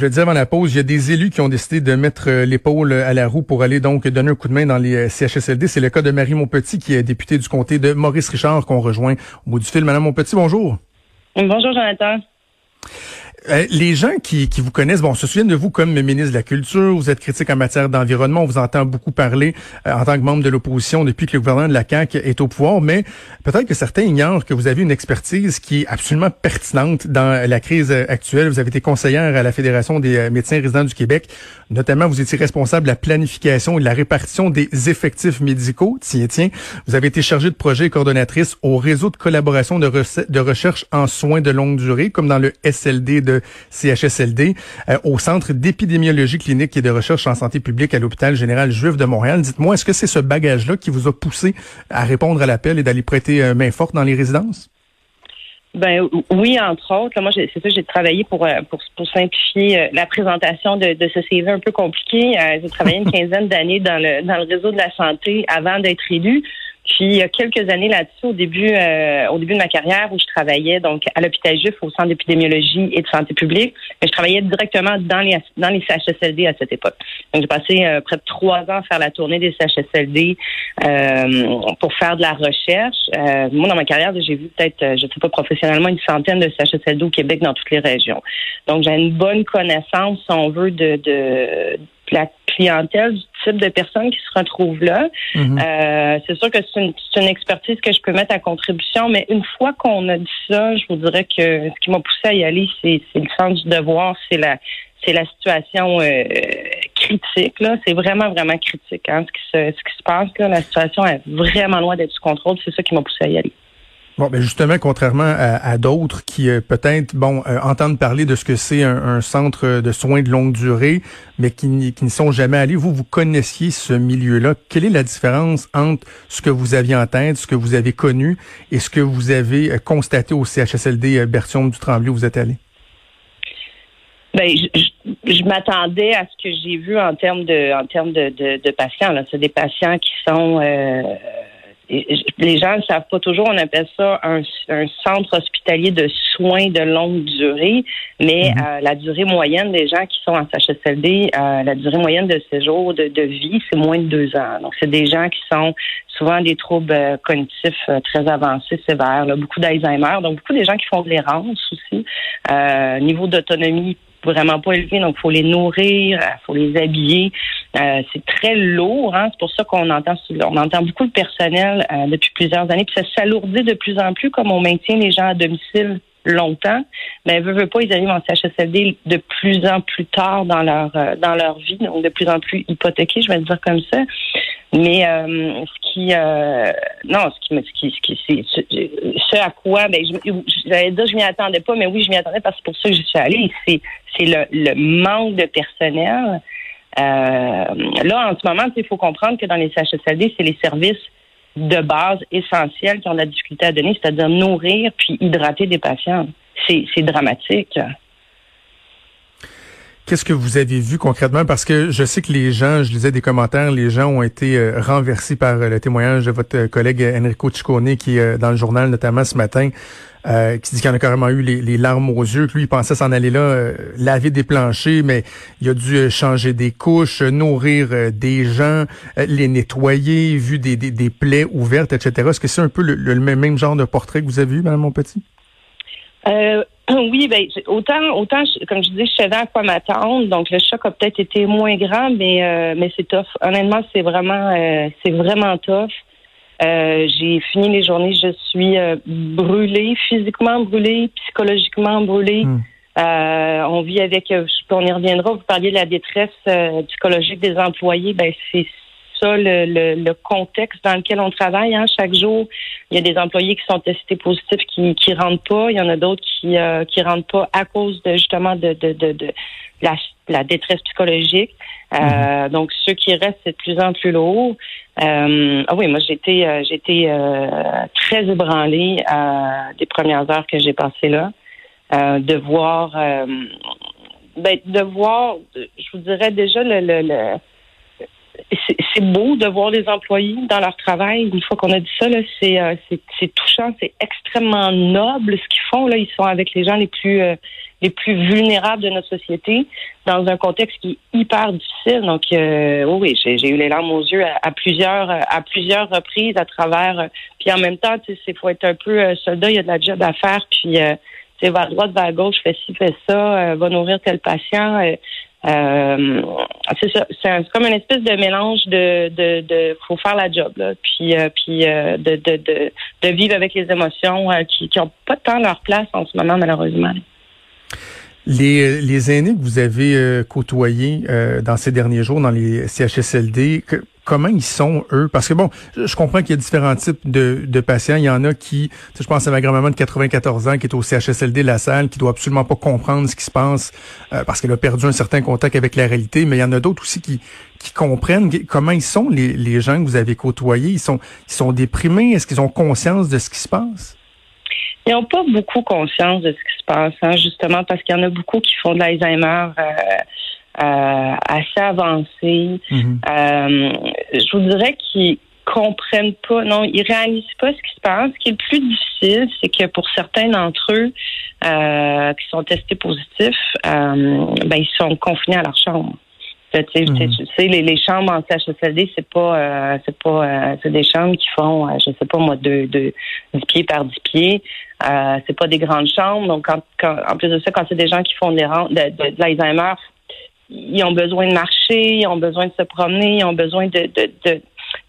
je le disais avant la pause, il y a des élus qui ont décidé de mettre l'épaule à la roue pour aller donc donner un coup de main dans les CHSLD. C'est le cas de Marie Montpetit, qui est députée du comté de Maurice Richard, qu'on rejoint au bout du fil. Madame Montpetit, bonjour. Bonjour, Jonathan. Euh, les gens qui, qui, vous connaissent, bon, se souviennent de vous comme ministre de la Culture. Vous êtes critique en matière d'environnement. On vous entend beaucoup parler euh, en tant que membre de l'opposition depuis que le gouvernement de la CAQ est au pouvoir. Mais peut-être que certains ignorent que vous avez une expertise qui est absolument pertinente dans la crise actuelle. Vous avez été conseillère à la Fédération des euh, médecins résidents du Québec. Notamment, vous étiez responsable de la planification et de la répartition des effectifs médicaux. Tiens, tiens. Vous avez été chargée de projet et coordonnatrice au réseau de collaboration de, de recherche en soins de longue durée, comme dans le SLD CHSLD euh, au Centre d'épidémiologie clinique et de recherche en santé publique à l'hôpital général juif de Montréal. Dites-moi, est-ce que c'est ce bagage-là qui vous a poussé à répondre à l'appel et d'aller prêter euh, main forte dans les résidences? Ben oui, entre autres. moi, c'est ça, j'ai travaillé pour, euh, pour, pour simplifier la présentation de, de, ce CV un peu compliqué. j'ai travaillé une quinzaine d'années dans le dans le réseau de la santé avant d'être élu. Puis il y a quelques années là-dessus, au début, euh, au début de ma carrière, où je travaillais donc à l'hôpital Juif au Centre d'épidémiologie et de santé publique, mais je travaillais directement dans les dans les CHSLD à cette époque. Donc j'ai passé euh, près de trois ans à faire la tournée des CHSLD euh, pour faire de la recherche. moi, dans ma carrière, j'ai vu peut-être, je ne sais pas professionnellement, une centaine de CHSLD au Québec dans toutes les régions. Donc j'ai une bonne connaissance, si on veut, de, de la clientèle, du type de personnes qui se retrouvent là. Mhm. euh, c'est sûr que c'est une, une, expertise que je peux mettre à contribution, mais une fois qu'on a dit ça, je vous dirais que ce qui m'a poussé à y aller, c'est, le sens du devoir, c'est la c'est la situation euh, critique. Là, c'est vraiment vraiment critique. Hein, ce qui se ce qui se passe là, la situation est vraiment loin d'être sous contrôle. C'est ça qui m'a poussé à y aller. Bon, ben justement, contrairement à, d'autres qui euh, peut-être bon euh, entendent parler de ce que c'est un, centre de soins de longue durée, mais qui, qui n'y sont jamais allés, vous vous connaissiez ce milieu-là. Quelle est la différence entre ce que vous aviez en ce que vous avez connu, et ce que vous avez euh, constaté au CHSLD Berthiaume du Tremblay où vous êtes allé? Ben, je, je, m'attendais à ce que j'ai vu en termes de en termes de, de, de patients. C'est des patients qui sont les gens ne savent pas toujours, on appelle ça un, centre hospitalier de soins de longue durée, mais mhm. euh, la durée moyenne des gens qui sont en CHSLD, euh, la durée moyenne de séjour de, de vie, c'est moins de deux ans. Donc, c'est des gens qui sont souvent des troubles euh, cognitifs très avancés, sévères, beaucoup d'Alzheimer, donc beaucoup des gens qui font de l'errance aussi, niveau d'autonomie vraiment pas élevé, donc faut les nourrir, il faut les habiller. Euh, c'est très lourd, hein? c'est pour ça qu'on entend on entend beaucoup de personnel euh, depuis plusieurs années, puis ça s'alourdit de plus en plus comme on maintient les gens à domicile longtemps, mais veut, veut pas, ils arrivent en CHSLD de plus en plus tard dans leur euh, dans leur vie, donc de plus en plus hypothéqués, je vais le dire comme ça. Mais euh, ce qui euh, non, ce qui ce qui ce qui c'est ce, à quoi ben j'allais dire je m'y attendais pas, mais oui, je m'y attendais parce que c'est pour ça que je suis allée. C'est c'est le, le manque de personnel. là, en ce moment, il faut comprendre que dans les CHSLD, c'est les services de base essentiels qui ont de la difficulté à donner, c'est-à-dire nourrir puis hydrater des patients. C'est dramatique. Qu'est-ce que vous avez vu concrètement? Parce que je sais que les gens, je lisais des commentaires, les gens ont été euh, renversés par le témoignage de votre collègue Enrico Ciccone qui est euh, dans le journal notamment ce matin. Euh, qui dit qu'il en a carrément eu les, larmes aux yeux, que lui, il pensait s'en aller là, euh, laver des planchers, mais il a dû euh, changer des couches, nourrir des gens, les nettoyer, vu des, des, plaies ouvertes, etc. Est-ce que c'est un peu le, même, genre de portrait que vous avez vu, Mme Monpetit? Oui, ben autant, autant, comme je dis, je savais à quoi m'attendre. Donc le choc a peut-être été moins grand, mais mais c'est tough. Honnêtement, c'est vraiment, c'est vraiment tough. Euh, j'ai fini les journées, je suis euh, brûlée, physiquement brûlée, psychologiquement brûlée. Euh, on vit avec, on y reviendra, vous parliez de la détresse psychologique des employés, ben c'est ça le, le, contexte dans lequel on travaille. Hein. Chaque jour, il y a des employés qui sont testés positifs qui qui rentrent pas. Il y en a d'autres qui qui rentrent pas à cause de justement de de, de, de la, la détresse psychologique. Euh, mhm. Donc, ceux qui restent, c'est de plus en plus lourd. Euh, ah oui, moi, j'étais euh, j'étais très ébranlée des premières heures que j'ai passées là. de voir, ben, de voir, je vous dirais déjà le, le, le c'est beau de voir les employés dans leur travail. Une fois qu'on a dit ça, c'est touchant, c'est extrêmement noble ce qu'ils font. Là, ils sont avec les gens les plus les plus vulnérables de notre société dans un contexte qui est hyper difficile. Donc, euh, oui, j'ai eu les larmes aux yeux à, plusieurs à plusieurs reprises à travers. puis en même temps, tu sais, faut être un peu soldat. Il y a de la job à faire. Puis, c'est va à droite, va à gauche, fais ci, fais ça, va nourrir tel patient. Euh, c'est comme une espèce de mélange de, de, de faut faire la job, là, puis, euh, puis euh, de, de, de, de, vivre avec les émotions qui qui ont pas tant leur place en ce moment malheureusement. Les, les aînés que vous avez côtoyés dans ces derniers jours dans les CHSLD, que, comment ils sont, eux? Parce que bon, je comprends qu'il y a différents types de, de patients. Il y en a qui, je pense à ma grand-maman de 94 ans qui est au CHSLD La Salle, qui doit absolument pas comprendre ce qui se passe euh, parce qu'elle a perdu un certain contact avec la réalité. Mais il y en a d'autres aussi qui, comprennent comment ils sont, les, gens que vous avez côtoyés. Ils sont, déprimés? Est-ce qu'ils ont conscience de ce qui se passe? Ils n'ont pas beaucoup conscience de ce qui se passe, hein, justement parce qu'il y en a beaucoup qui font de l'Alzheimer. Euh, assez avancé. Mhm. euh, je vous dirais qu'ils comprennent pas, non, ils réalisent pas ce qui se passe. Ce qui est le plus difficile, c'est que pour certains d'entre eux euh, qui sont testés positifs, euh, ben, ils sont confinés à leur chambre. Tu sais, mhm. les, les, chambres en CHSLD, c'est pas, euh, c'est pas, euh, c'est des chambres qui font, euh, je sais pas moi, de, de 10 pieds par 10 pieds. Euh, c'est pas des grandes chambres. Donc, quand, quand, en plus de ça, quand c'est des gens qui font des de, de, de l'Alzheimer, ils ont besoin de marcher, ils ont besoin de se promener, ils ont besoin de, de, de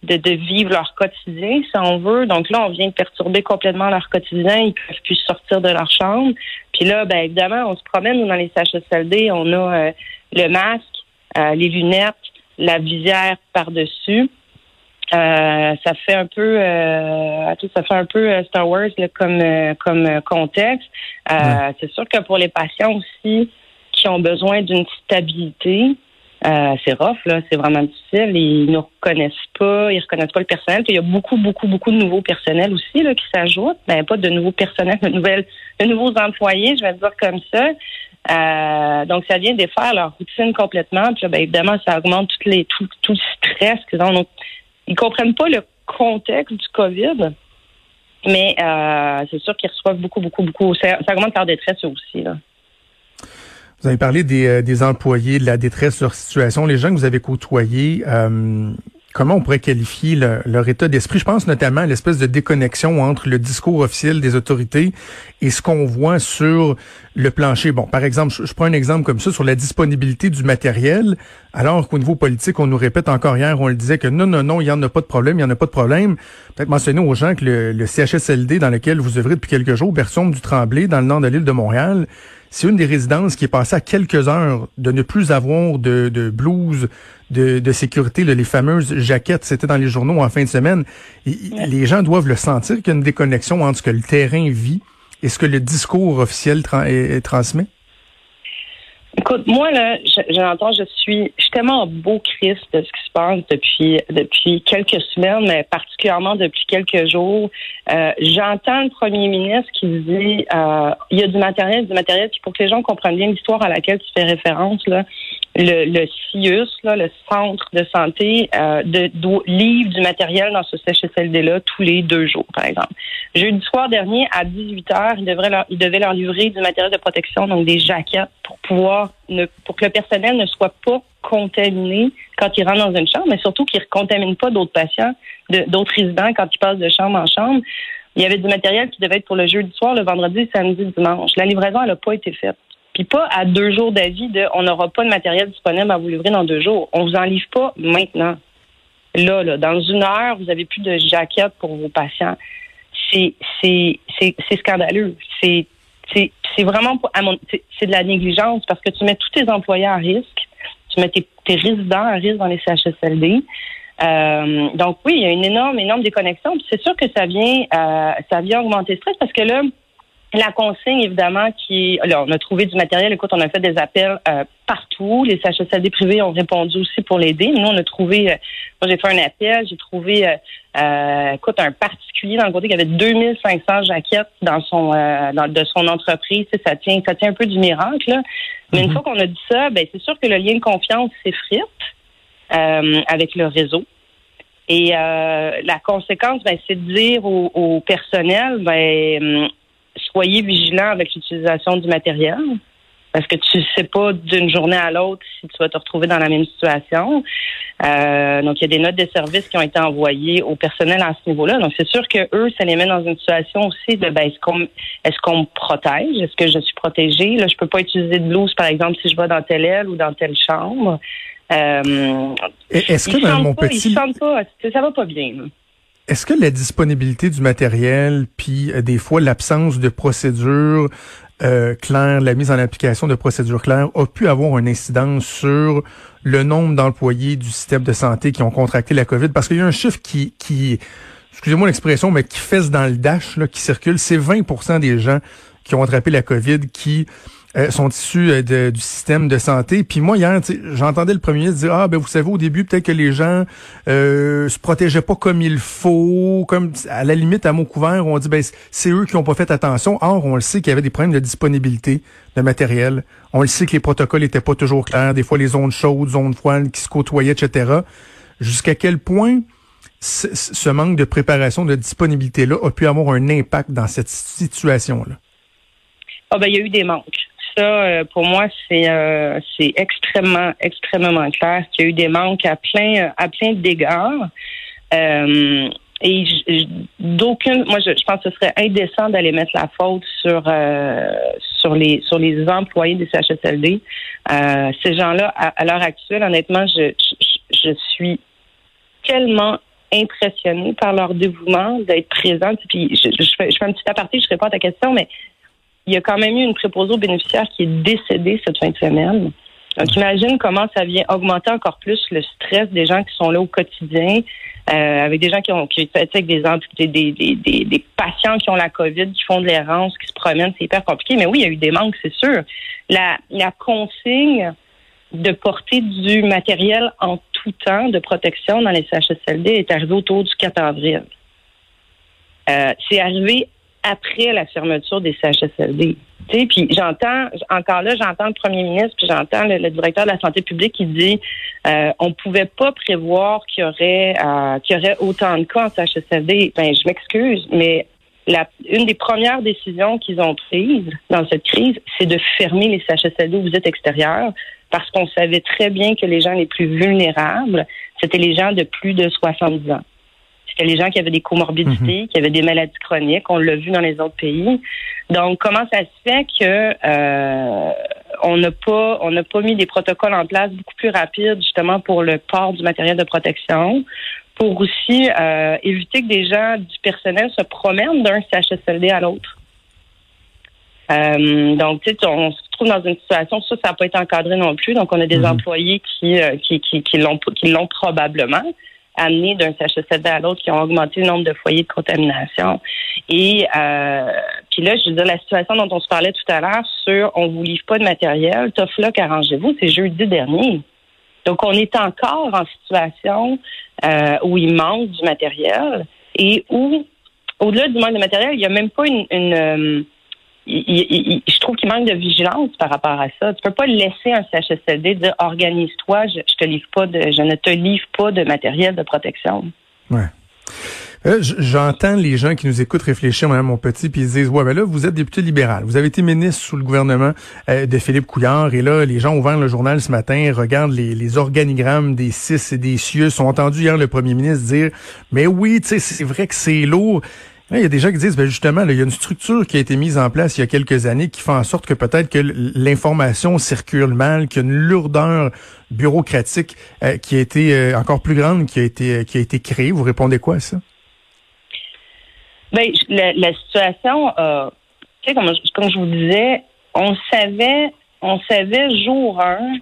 de, de, vivre leur quotidien, si on veut. Donc là, on vient de perturber complètement leur quotidien. Ils peuvent plus sortir de leur chambre. Puis là, ben évidemment, on se promène dans les CHSLD. On a euh, le masque, euh, les lunettes, la visière par-dessus. Euh, ça fait un peu, ça fait un peu Star Wars comme comme contexte. C'est sûr que pour les patients aussi, qui ont besoin d'une stabilité. Euh, c'est rough, là, c'est vraiment difficile. Ils ne reconnaissent pas, ils reconnaissent pas le personnel. il y a beaucoup, beaucoup, beaucoup de nouveaux personnels aussi là, qui s'ajoutent. Ben, pas de nouveaux personnels, de nouvelles, de nouveaux employés, je vais dire comme ça. Euh, donc, ça vient défaire leur routine complètement. Puis ben, évidemment, ça augmente tout, les, tout, tout le stress qu'ils ont. Donc, ils comprennent pas le contexte du COVID. Mais euh, c'est sûr qu'ils reçoivent beaucoup, beaucoup, beaucoup. Ça, ça augmente leur détresse aussi. Là. Vous avez parlé des, euh, des employés, de la détresse de leur situation. Les gens que vous avez côtoyés, euh, comment on pourrait qualifier leur état d'esprit? Je pense notamment à l'espèce de déconnexion entre le discours officiel des autorités et ce qu'on voit sur le plancher. Bon, par exemple, je, prends un exemple comme ça sur la disponibilité du matériel, alors qu'au niveau politique, on nous répète encore hier, on le disait que non, non, non, il n'y en a pas de problème, il n'y en a pas de problème. Peut-être mentionner aux gens que le, CHSLD dans lequel vous œuvrez depuis quelques jours, Berson du Tremblay, dans le nord de l'île de Montréal, c'est une des résidences qui est passée à quelques heures de ne plus avoir de, de blouse de, de sécurité, les fameuses jaquettes, c'était dans les journaux en fin de semaine. Les gens doivent le sentir qu'il y a une déconnexion entre ce que le terrain vit et ce que le discours officiel transmet. Écoute, moi, là, j'entends, je suis, je suis tellement beau Christ de ce qui se passe depuis, depuis quelques semaines, mais particulièrement depuis quelques jours. Euh, j'entends le premier ministre qui dit, euh, il y a du matériel, du matériel, puis pour que les gens comprennent bien l'histoire à laquelle tu fais référence, là, le, CIUS, le centre de santé, euh, livre du matériel dans ce CHSLD-là tous les deux jours, par exemple. Jeudi soir dernier, à 18 h il, devrait leur, il devait leur livrer du matériel de protection, donc des jaquettes, pour pouvoir ne, pour que le personnel ne soit pas contaminé quand il rentre dans une chambre, mais surtout qu'il ne contamine pas d'autres patients, d'autres résidents quand ils passent de chambre en chambre. Il y avait du matériel qui devait être pour le jeudi soir, le vendredi, samedi, dimanche. La livraison, elle n'a pas été faite. Puis pas à deux jours d'avis de on n'aura pas de matériel disponible à vous livrer dans deux jours. On vous en livre pas maintenant. Là, là, dans une heure, vous avez plus de jaquettes pour vos patients. C'est c'est c'est scandaleux. C'est c'est vraiment c'est de la négligence parce que tu mets tous tes employés à risque, tu mets tes, tes résidents à risque dans les CHSLD. Euh, donc oui, il y a une énorme, énorme déconnexion. C'est sûr que ça vient, euh, ça vient augmenter le stress parce que là, la consigne, évidemment, qui là, on a trouvé du matériel. Écoute, on a fait des appels euh, partout. Les CHSLD privés ont répondu aussi pour l'aider. Nous, on a trouvé, euh, moi j'ai fait un appel, j'ai trouvé, euh, écoute, un particulier dans le côté qui avait 2500 jaquettes dans son, dans, de son entreprise. ça tient, ça tient un peu du miracle. Là. Mais une mhm. fois qu'on a dit ça, ben c'est sûr que le lien de confiance s'effrite avec le réseau. Et la conséquence, ben, c'est de dire au, au personnel, ben soyez vigilants avec l'utilisation du matériel. parce que tu sais pas d'une journée à l'autre si tu vas te retrouver dans la même situation. Euh, donc, il y a des notes de service qui ont été envoyées au personnel à ce niveau-là. Donc, c'est sûr que eux, ça les met dans une situation aussi de ben, est-ce qu'on est-ce qu'on me protège? Est-ce que je suis protégée? Là, je peux pas utiliser de blouse, par exemple, si je vais dans telle aile ou dans telle chambre. Euh, est-ce que, dans mon petit... pas, ça va pas bien. Est-ce que la disponibilité du matériel, puis euh, des fois l'absence de procédures euh, claires, la mise en application de procédures claires, a pu avoir une incidence sur le nombre d'employés du système de santé qui ont contracté la COVID? Parce qu'il y a un chiffre qui, excusez-moi l'expression, mais qui fesse dans le dash, qui circule, c'est 20% des gens qui ont attrapé la COVID qui euh, sont issus euh, du système de santé. Puis moi, hier, j'entendais le premier ministre dire, ah, ben vous savez, au début, peut-être que les gens euh, se protégeaient pas comme il faut, comme à la limite, à mot couvert, on dit, ben c'est eux qui ont pas fait attention. Or, on le sait qu'il y avait des problèmes de disponibilité de matériel. On le sait que les protocoles étaient pas toujours clairs. Des fois, les zones chaudes, zones froides qui se côtoyaient, etc. Jusqu'à quel point ce manque de préparation, de disponibilité-là a pu avoir un impact dans cette situation-là? Ah ben, il y a eu des manques ça, euh, pour moi, c'est euh, c'est extrêmement, extrêmement clair qu'il y a eu des manques à plein, à plein d'égards. Euh, et d'aucune, moi, je, pense que ce serait indécent d'aller mettre la faute sur sur les sur les employés des CHSLD. ces gens-là, à, l'heure actuelle, honnêtement, je, je, suis tellement impressionnée par leur dévouement d'être présente. Puis je, je, fais, je fais un petit aparté, je réponds à ta question, mais il y a quand même eu une préposée aux bénéficiaires qui est décédée cette fin de semaine. Donc, imagine comment ça vient augmenter encore plus le stress des gens qui sont là au quotidien, euh, avec des gens qui ont qui avec des, des, patients qui ont la COVID, qui font de l'errance, qui se promènent, c'est hyper compliqué. Mais oui, il y a eu des manques, c'est sûr. La, la consigne de porter du matériel en tout temps de protection dans les CHSLD est arrivée autour du 4 avril. Euh, c'est arrivé après la fermeture des CHSLD. Puis j'entends, encore là, j'entends le premier ministre, puis j'entends le, directeur de la santé publique qui dit euh, on pouvait pas prévoir qu'il y aurait euh, qu'il y aurait autant de cas en CHSLD. Ben, je m'excuse, mais la, une des premières décisions qu'ils ont prises dans cette crise, c'est de fermer les CHSLD aux visites extérieures parce qu'on savait très bien que les gens les plus vulnérables, c'était les gens de plus de 70 ans. C'était les gens qui avaient des comorbidités, mhm. qui avaient des maladies chroniques. On l'a vu dans les autres pays. Donc, comment ça se fait que euh, on n'a pas on n'a pas mis des protocoles en place beaucoup plus rapides justement pour le port du matériel de protection, pour aussi euh, éviter que des gens du personnel se promènent d'un CHSLD à l'autre? Euh, donc, tu sais, on se trouve dans une situation, ça, ça n'a pas été encadré non plus. Donc, on a des mhm. employés qui, qui, qui, qui l'ont qui l'ont probablement amenés d'un CHSLD à l'autre qui ont augmenté le nombre de foyers de contamination. Et euh, puis là, je veux dire, la situation dont on se parlait tout à l'heure sur on vous livre pas de matériel, tough luck, arrangez-vous, c'est jeudi dernier. Donc, on est encore en situation euh, où il manque du matériel et où, au-delà du manque de matériel, il n'y a même pas une, je trouve qu'il manque de vigilance par rapport à ça. Tu peux pas laisser un CHSLD dire organise-toi, je, te livre pas de, je ne te livre pas de matériel de protection. Ouais. Euh, j'entends les gens qui nous écoutent réfléchir, Mme mon petit, puis ils disent ouais, ben là, vous êtes député libéral, vous avez été ministre sous le gouvernement euh, de Philippe Couillard, et là, les gens ont le journal ce matin, regardent les, organigrammes des CIS et des cieux, sont entendus hier le premier ministre dire mais oui, tu sais, c'est vrai que c'est lourd. Il y a des gens qui disent, ben justement, il y a une structure qui a été mise en place il y a quelques années qui fait en sorte que peut-être que l'information circule mal, qu'il y a une lourdeur bureaucratique euh, qui a été euh, encore plus grande, qui a été euh, qui a été créée. Vous répondez quoi à ça? Ben, la, situation, tu sais, comme, comme je vous disais, on savait, on savait jour 1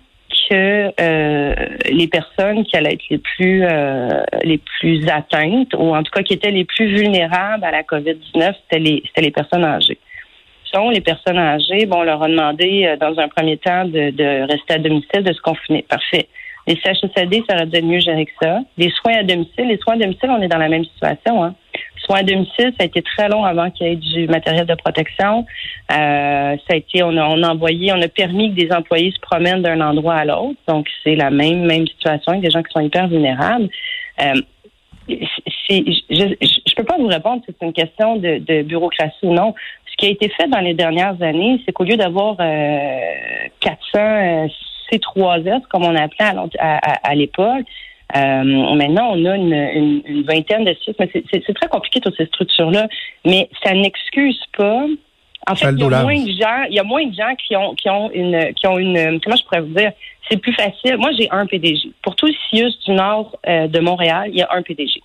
que euh, les personnes qui allaient être les plus euh, les plus atteintes, ou en tout cas qui étaient les plus vulnérables à la COVID-19, c'était les c'était les personnes âgées. Sont les personnes âgées, bon, on leur a demandé euh, dans un premier temps de, rester à domicile, de se confiner. Parfait. Les CHSLD, ça aurait dû être mieux gérer que ça. Les soins à domicile, les soins à domicile, on est dans la même situation. Hein. Soins à domicile, ça a été très long avant qu'il y ait du matériel de protection. Euh, ça a été, on a, on a envoyé, on a permis que des employés se promènent d'un endroit à l'autre. Donc, c'est la même, même situation avec des gens qui sont hyper vulnérables. Euh, je, je, peux pas vous répondre si c'est une question de, de bureaucratie ou non. Ce qui a été fait dans les dernières années, c'est qu'au lieu d'avoir 400 C3S, comme on appelait à l'époque, euh, maintenant, on a une, une, vingtaine de sites, mais c'est très compliqué toutes ces structures-là. Mais ça n'excuse pas. En fait, il y a moins de gens, il y a moins de gens qui ont qui ont une qui ont une comment je pourrais vous dire, c'est plus facile. Moi, j'ai un PDG. Pour tout le CIUS du nord euh, de Montréal, il y a un PDG.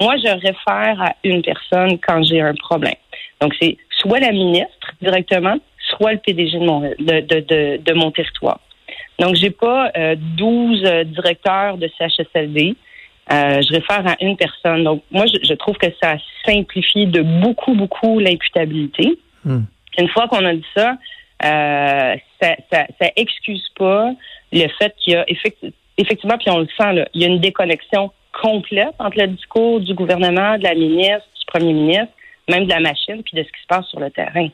Moi, je réfère à une personne quand j'ai un problème. Donc, c'est soit la ministre directement, soit le PDG de mon de, de, de, de mon territoire. Donc, j'ai pas euh, 12 euh, directeurs de CHSLD. Euh, je réfère à une personne. Donc, moi, je, trouve que ça simplifie de beaucoup, beaucoup l'imputabilité. Hmm. Une fois qu'on a dit ça, euh, ça, ça, ça, excuse pas le fait qu'il y a effectivement, puis on le sent, là, il y a une déconnexion complète entre le discours du gouvernement, de la ministre, du premier ministre, même de la machine, puis de ce qui se passe sur le terrain.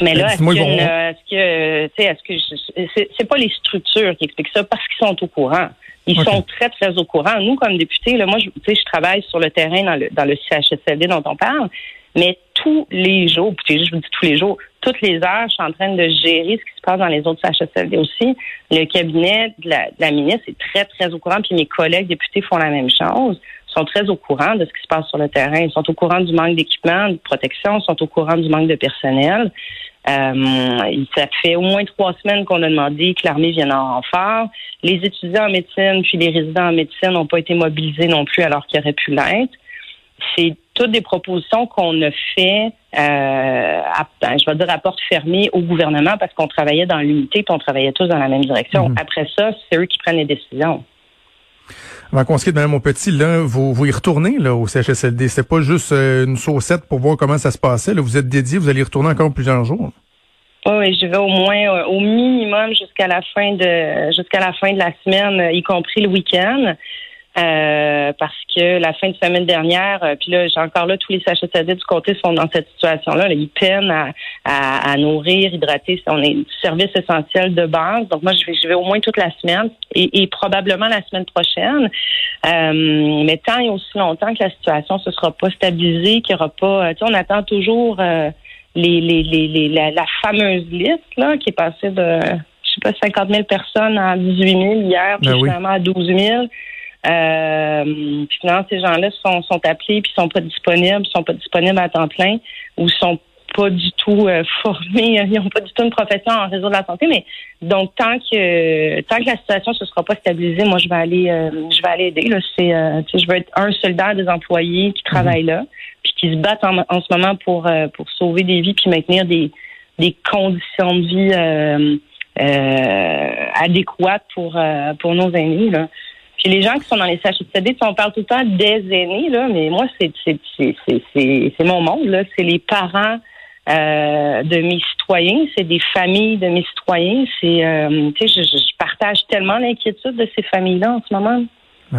Mais là, est-ce que, est-ce que, c'est pas les structures qui expliquent ça parce qu'ils sont au courant. Ils sont très, très au courant. Nous, comme députés, là, moi, je, je travaille sur le terrain dans le, dans le CHSLD dont on parle, mais tous les jours, je vous dis tous les jours, toutes les heures, je suis en train de gérer ce qui se passe dans les autres CHSLD aussi. Le cabinet de la, de la ministre est très, très au courant, puis mes collègues députés font la même chose sont très au courant de ce qui se passe sur le terrain. Ils sont au courant du manque d'équipement, de protection, sont au courant du manque de personnel. Euh, ça fait au moins trois semaines qu'on a demandé que l'armée vienne en renfort. Les étudiants en médecine puis les résidents en médecine n'ont pas été mobilisés non plus alors qu'ils auraient pu l'être. C'est toutes des propositions qu'on a fait, euh, à, ben, je vais dire à porte fermée au gouvernement parce qu'on travaillait dans l'unité puis on travaillait tous dans la même direction. Mhm. Après ça, c'est eux qui prennent les décisions. Avant qu'on se quitte, Petit, là, vous, vous y retournez là, au CHSLD. C'est pas juste euh, une saucette pour voir comment ça se passait. Là. Vous êtes dédié, vous allez y retourner encore plusieurs jours. Oui, je vais au moins euh, au minimum jusqu'à la fin de jusqu'à la fin de la semaine, y compris le week-end. Euh, parce que la fin de semaine dernière, euh, puis là, j'ai encore là, tous les CHSLD du côté sont dans cette situation-là. Ils peinent à, à, nourrir, hydrater. On est un service essentiel de base. Donc moi, je vais, je vais au moins toute la semaine et, probablement la semaine prochaine. Euh, mais tant et aussi longtemps que la situation ne se sera pas stabilisée, qu'il n'y aura pas... Tu sais, on attend toujours les, les, les, la, fameuse liste là, qui est passée de, je sais pas, 50 000 personnes à 18 000 hier, puis ben finalement à 12 000. Euh, puis finalement, ces gens-là sont, sont appelés puis sont pas disponibles, sont pas disponibles à temps plein ou sont pas du tout euh, formés, ils n'ont pas du tout une profession en réseau de la santé. Mais donc tant que tant que la situation ne sera pas stabilisée, moi je vais aller euh, je vais aller aider. Là, c'est euh, je veux être un soldat des employés qui travaillent là, puis qui se battent en, en ce moment pour pour sauver des vies puis maintenir des des conditions de vie adéquates pour pour nos aînés là. Puis les gens qui sont dans les CHSLD, on parle tout le temps des aînés, là, mais moi, c'est c'est mon monde, là. C'est les parents euh, de mes citoyens, c'est des familles de mes citoyens. C'est, euh, tu sais, je, je, partage tellement l'inquiétude de ces familles-là en ce moment. Ouais.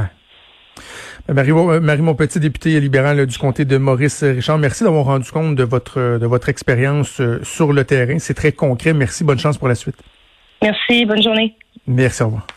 Ben, Marie, euh, Marie Montpetit, députée libérale du comté de Maurice Richard, merci d'avoir rendu compte de votre de votre expérience sur le terrain. C'est très concret. Merci. Bonne chance pour la suite. Merci. Bonne journée. Merci. Au revoir.